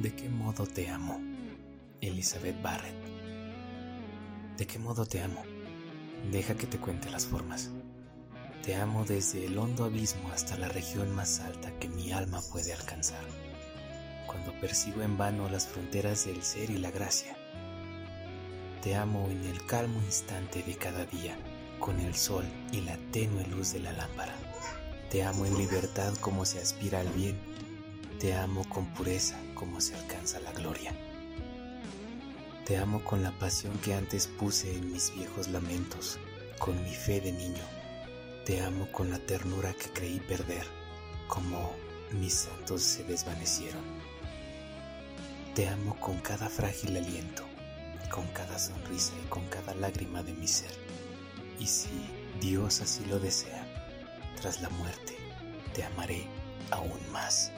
¿De qué modo te amo? Elizabeth Barrett. ¿De qué modo te amo? Deja que te cuente las formas. Te amo desde el hondo abismo hasta la región más alta que mi alma puede alcanzar. Cuando persigo en vano las fronteras del ser y la gracia. Te amo en el calmo instante de cada día, con el sol y la tenue luz de la lámpara. Te amo en libertad como se aspira al bien. Te amo con pureza como se alcanza la gloria. Te amo con la pasión que antes puse en mis viejos lamentos, con mi fe de niño. Te amo con la ternura que creí perder, como mis santos se desvanecieron. Te amo con cada frágil aliento, con cada sonrisa y con cada lágrima de mi ser. Y si Dios así lo desea, tras la muerte, te amaré aún más.